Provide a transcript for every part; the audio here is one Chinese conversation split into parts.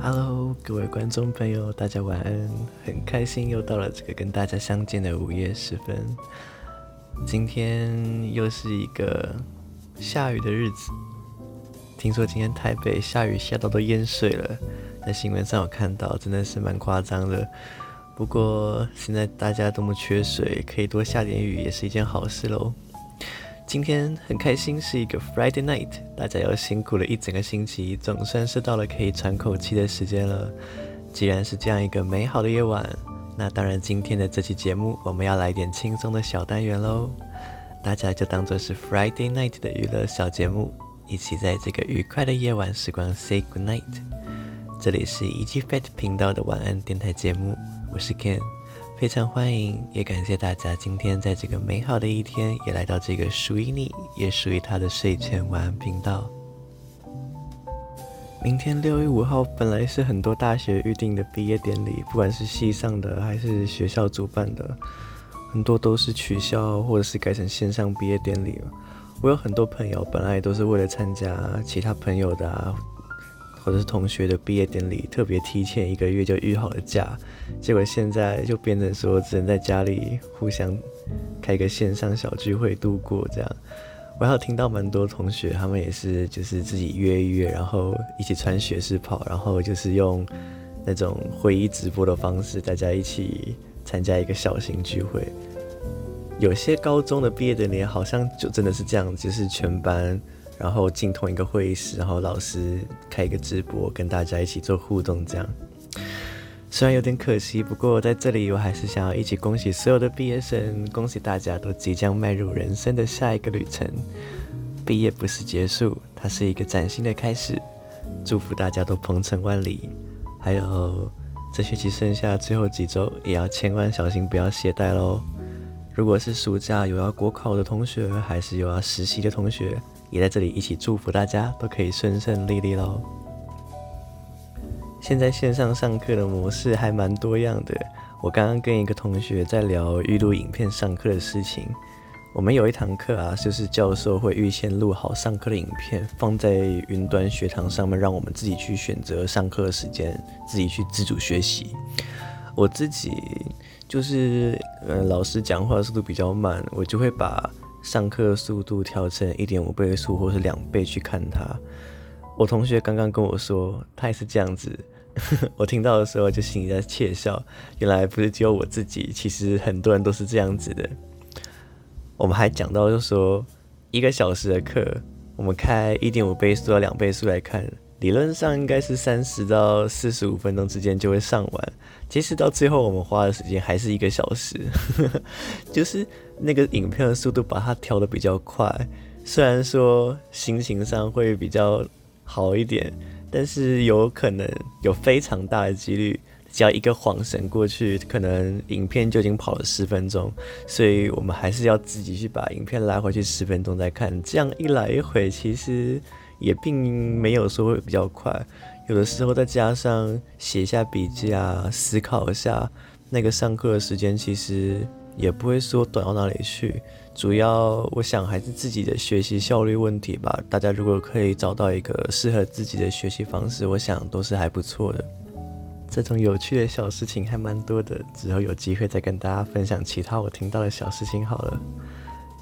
Hello，各位观众朋友，大家晚安！很开心又到了这个跟大家相见的午夜时分。今天又是一个下雨的日子，听说今天台北下雨下到都淹水了，在新闻上有看到，真的是蛮夸张的。不过现在大家多么缺水，可以多下点雨也是一件好事喽。今天很开心，是一个 Friday night，大家又辛苦了一整个星期，总算是到了可以喘口气的时间了。既然是这样一个美好的夜晚，那当然今天的这期节目我们要来点轻松的小单元喽。大家就当做是 Friday night 的娱乐小节目，一起在这个愉快的夜晚时光 say good night。这里是 EG Fat 频道的晚安电台节目，我是 Ken。非常欢迎，也感谢大家今天在这个美好的一天，也来到这个属于你，也属于他的睡前晚安频道。明天六月五号本来是很多大学预定的毕业典礼，不管是系上的还是学校主办的，很多都是取消或者是改成线上毕业典礼了。我有很多朋友本来都是为了参加其他朋友的啊。或者是同学的毕业典礼，特别提前一个月就预好了假，结果现在就变成说只能在家里互相开个线上小聚会度过这样。我还有听到蛮多同学，他们也是就是自己约一约，然后一起穿学士袍，然后就是用那种会议直播的方式，大家一起参加一个小型聚会。有些高中的毕业典礼好像就真的是这样，就是全班。然后进同一个会议室，然后老师开一个直播，跟大家一起做互动，这样。虽然有点可惜，不过在这里我还是想要一起恭喜所有的毕业生，恭喜大家都即将迈入人生的下一个旅程。毕业不是结束，它是一个崭新的开始。祝福大家都鹏程万里。还有这学期剩下最后几周，也要千万小心，不要懈怠喽。如果是暑假有要国考的同学，还是有要实习的同学，也在这里一起祝福大家都可以顺顺利利喽。现在线上上课的模式还蛮多样的。我刚刚跟一个同学在聊预录影片上课的事情。我们有一堂课啊，就是教授会预先录好上课的影片，放在云端学堂上面，让我们自己去选择上课的时间，自己去自主学习。我自己就是，嗯，老师讲话速度比较慢，我就会把。上课速度调成一点五倍速或是两倍去看他。我同学刚刚跟我说，他也是这样子。我听到的时候就心里在窃笑，原来不是只有我自己，其实很多人都是这样子的。我们还讲到，就说一个小时的课，我们开一点五倍速到两倍速来看。理论上应该是三十到四十五分钟之间就会上完，其实到最后我们花的时间还是一个小时，就是那个影片的速度把它调得比较快，虽然说心情上会比较好一点，但是有可能有非常大的几率，只要一个晃神过去，可能影片就已经跑了十分钟，所以我们还是要自己去把影片拉回去十分钟再看，这样一来一回其实。也并没有说会比较快，有的时候再加上写下笔记啊，思考一下，那个上课的时间其实也不会说短到哪里去。主要我想还是自己的学习效率问题吧。大家如果可以找到一个适合自己的学习方式，我想都是还不错的。这种有趣的小事情还蛮多的，之后有机会再跟大家分享其他我听到的小事情好了。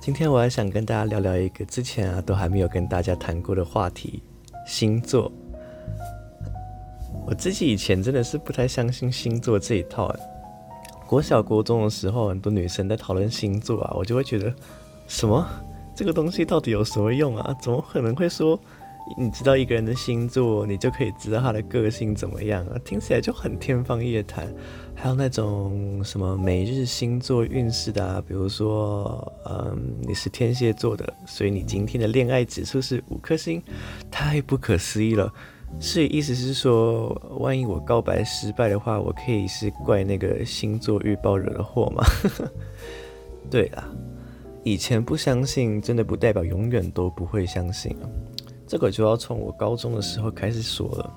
今天我还想跟大家聊聊一个之前啊都还没有跟大家谈过的话题——星座。我自己以前真的是不太相信星座这一套。国小国中的时候，很多女生在讨论星座啊，我就会觉得，什么？这个东西到底有什么用啊？怎么可能会说？你知道一个人的星座，你就可以知道他的个性怎么样啊？听起来就很天方夜谭。还有那种什么每日星座运势的啊，比如说，嗯，你是天蝎座的，所以你今天的恋爱指数是五颗星，太不可思议了。所以意思是说，万一我告白失败的话，我可以是怪那个星座预报惹的祸吗？对啦，以前不相信，真的不代表永远都不会相信。这个就要从我高中的时候开始说了。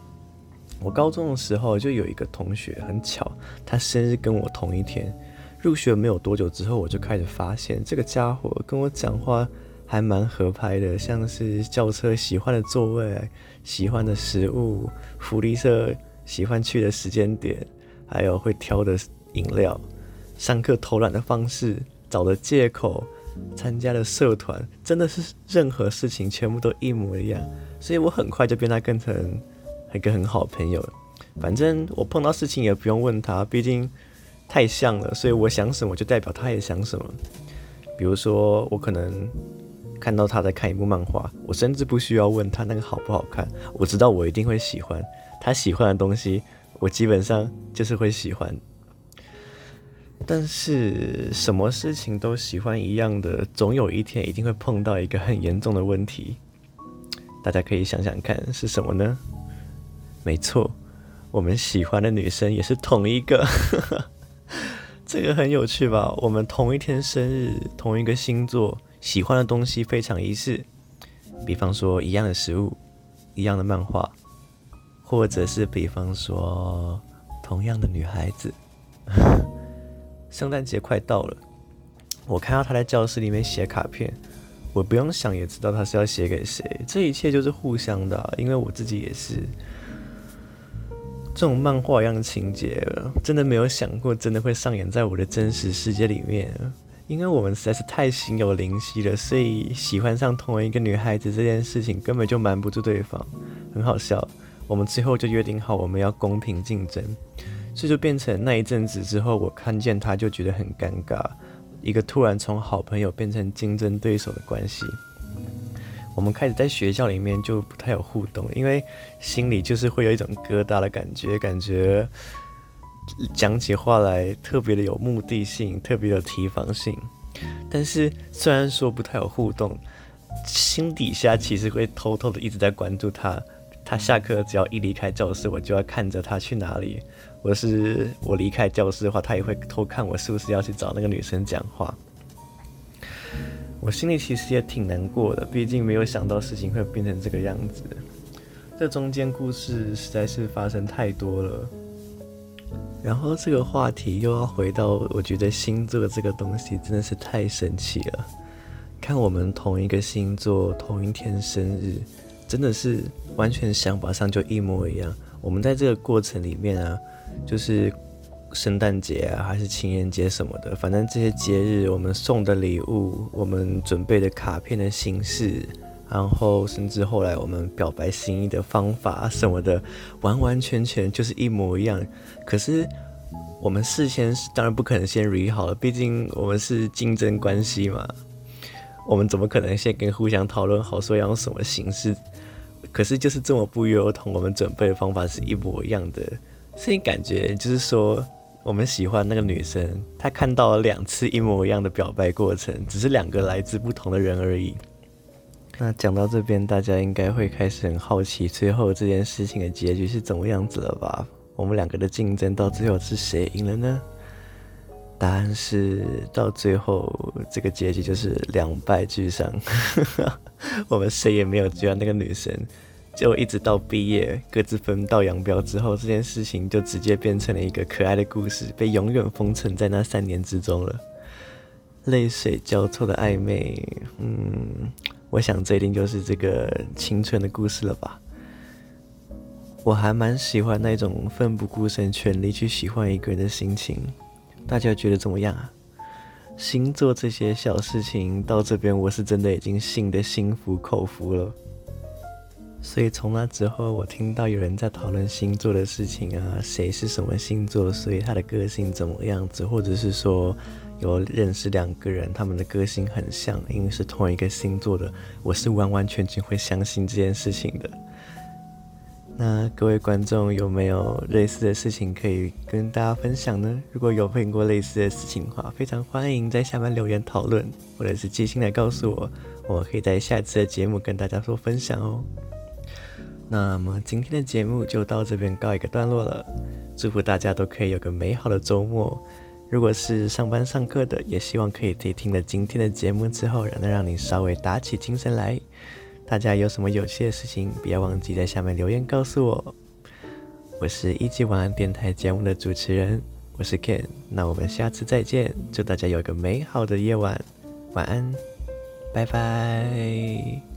我高中的时候就有一个同学，很巧，他生日跟我同一天。入学没有多久之后，我就开始发现这个家伙跟我讲话还蛮合拍的，像是轿车喜欢的座位、喜欢的食物、福利社喜欢去的时间点，还有会挑的饮料，上课偷懒的方式，找的借口，参加的社团，真的是任何事情全部都一模一样，所以我很快就变他跟成一个很好的朋友了。反正我碰到事情也不用问他，毕竟太像了，所以我想什么就代表他也想什么。比如说，我可能看到他在看一部漫画，我甚至不需要问他那个好不好看，我知道我一定会喜欢。他喜欢的东西，我基本上就是会喜欢。但是什么事情都喜欢一样的，总有一天一定会碰到一个很严重的问题。大家可以想想看是什么呢？没错，我们喜欢的女生也是同一个。这个很有趣吧？我们同一天生日，同一个星座，喜欢的东西非常一致。比方说一样的食物，一样的漫画，或者是比方说同样的女孩子。圣诞节快到了，我看到他在教室里面写卡片，我不用想也知道他是要写给谁。这一切就是互相的，因为我自己也是这种漫画一样的情节，真的没有想过真的会上演在我的真实世界里面。因为我们实在是太心有灵犀了，所以喜欢上同一个女孩子这件事情根本就瞒不住对方，很好笑。我们最后就约定好，我们要公平竞争。这就变成那一阵子之后，我看见他就觉得很尴尬，一个突然从好朋友变成竞争对手的关系。我们开始在学校里面就不太有互动，因为心里就是会有一种疙瘩的感觉，感觉讲起话来特别的有目的性，特别有提防性。但是虽然说不太有互动，心底下其实会偷偷的一直在关注他。他下课只要一离开教室，我就要看着他去哪里。我是我离开教室的话，他也会偷看我是不是要去找那个女生讲话。我心里其实也挺难过的，毕竟没有想到事情会变成这个样子。这中间故事实在是发生太多了。然后这个话题又要回到，我觉得星座这个东西真的是太神奇了。看我们同一个星座，同一天生日，真的是完全想法上就一模一样。我们在这个过程里面啊。就是圣诞节啊，还是情人节什么的，反正这些节日，我们送的礼物，我们准备的卡片的形式，然后甚至后来我们表白心意的方法什么的，完完全全就是一模一样。可是我们事先当然不可能先 re 好了，毕竟我们是竞争关系嘛。我们怎么可能先跟互相讨论好说要用什么形式？可是就是这么不约而同，我们准备的方法是一模一样的。所以感觉就是说，我们喜欢那个女生，她看到了两次一模一样的表白过程，只是两个来自不同的人而已。那讲到这边，大家应该会开始很好奇，最后这件事情的结局是怎么样子了吧？我们两个的竞争到最后是谁赢了呢？答案是，到最后这个结局就是两败俱伤，我们谁也没有追到那个女生。就一直到毕业，各自分道扬镳之后，这件事情就直接变成了一个可爱的故事，被永远封存在那三年之中了。泪水交错的暧昧，嗯，我想这一定就是这个青春的故事了吧。我还蛮喜欢那种奋不顾身、全力去喜欢一个人的心情。大家觉得怎么样啊？星座这些小事情到这边，我是真的已经信得心服口服了。所以从那之后，我听到有人在讨论星座的事情啊，谁是什么星座，所以他的个性怎么样子，或者是说有认识两个人，他们的个性很像，因为是同一个星座的，我是完完全全会相信这件事情的。那各位观众有没有类似的事情可以跟大家分享呢？如果有碰过类似的事情的话，非常欢迎在下面留言讨论，或者是寄信来告诉我，我可以在下次的节目跟大家做分享哦。那么今天的节目就到这边告一个段落了，祝福大家都可以有个美好的周末。如果是上班上课的，也希望可以在听了今天的节目之后，能让你稍微打起精神来。大家有什么有趣的事情，不要忘记在下面留言告诉我。我是一级晚安电台节目的主持人，我是 Ken。那我们下次再见，祝大家有个美好的夜晚，晚安，拜拜。